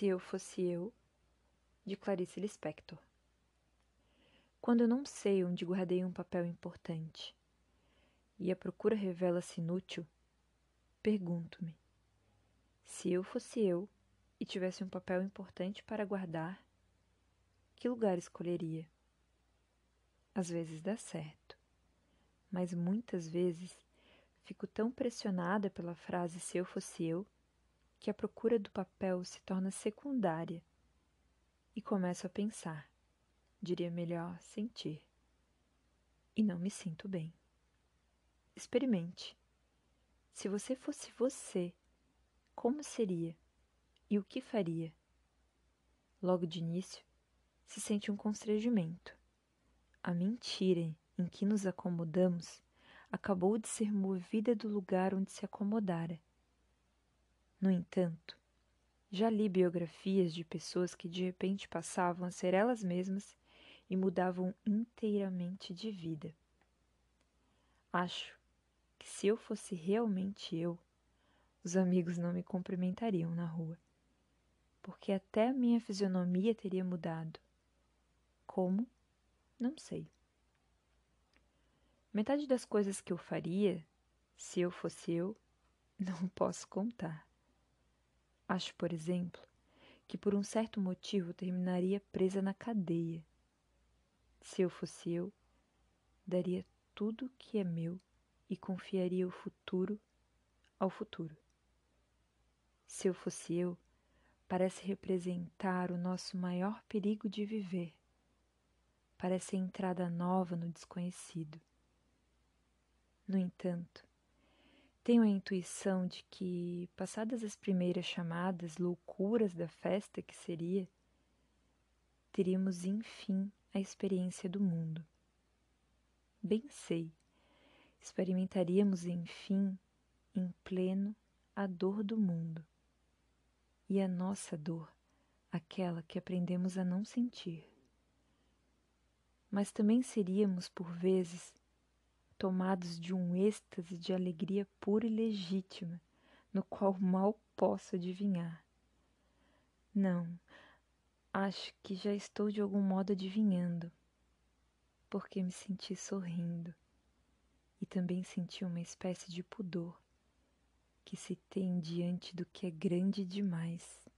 Se eu fosse eu, de Clarice Lispector. Quando eu não sei onde guardei um papel importante e a procura revela-se inútil, pergunto-me: se eu fosse eu e tivesse um papel importante para guardar, que lugar escolheria? Às vezes dá certo, mas muitas vezes fico tão pressionada pela frase se eu fosse eu que a procura do papel se torna secundária e começo a pensar, diria melhor sentir, e não me sinto bem. Experimente. Se você fosse você, como seria e o que faria? Logo de início, se sente um constrangimento. A mentira em que nos acomodamos acabou de ser movida do lugar onde se acomodara no entanto, já li biografias de pessoas que de repente passavam a ser elas mesmas e mudavam inteiramente de vida. Acho que se eu fosse realmente eu, os amigos não me cumprimentariam na rua, porque até a minha fisionomia teria mudado. Como? Não sei. Metade das coisas que eu faria, se eu fosse eu, não posso contar. Acho, por exemplo, que por um certo motivo terminaria presa na cadeia. Se eu fosse eu, daria tudo que é meu e confiaria o futuro ao futuro. Se eu fosse eu, parece representar o nosso maior perigo de viver. Parece a entrada nova no desconhecido. No entanto, tenho a intuição de que, passadas as primeiras chamadas loucuras da festa que seria, teríamos enfim a experiência do mundo. Bem sei, experimentaríamos enfim, em pleno, a dor do mundo. E a nossa dor, aquela que aprendemos a não sentir. Mas também seríamos, por vezes, tomados de um êxtase de alegria pura e legítima, no qual mal posso adivinhar. Não, acho que já estou de algum modo adivinhando, porque me senti sorrindo e também senti uma espécie de pudor que se tem diante do que é grande demais.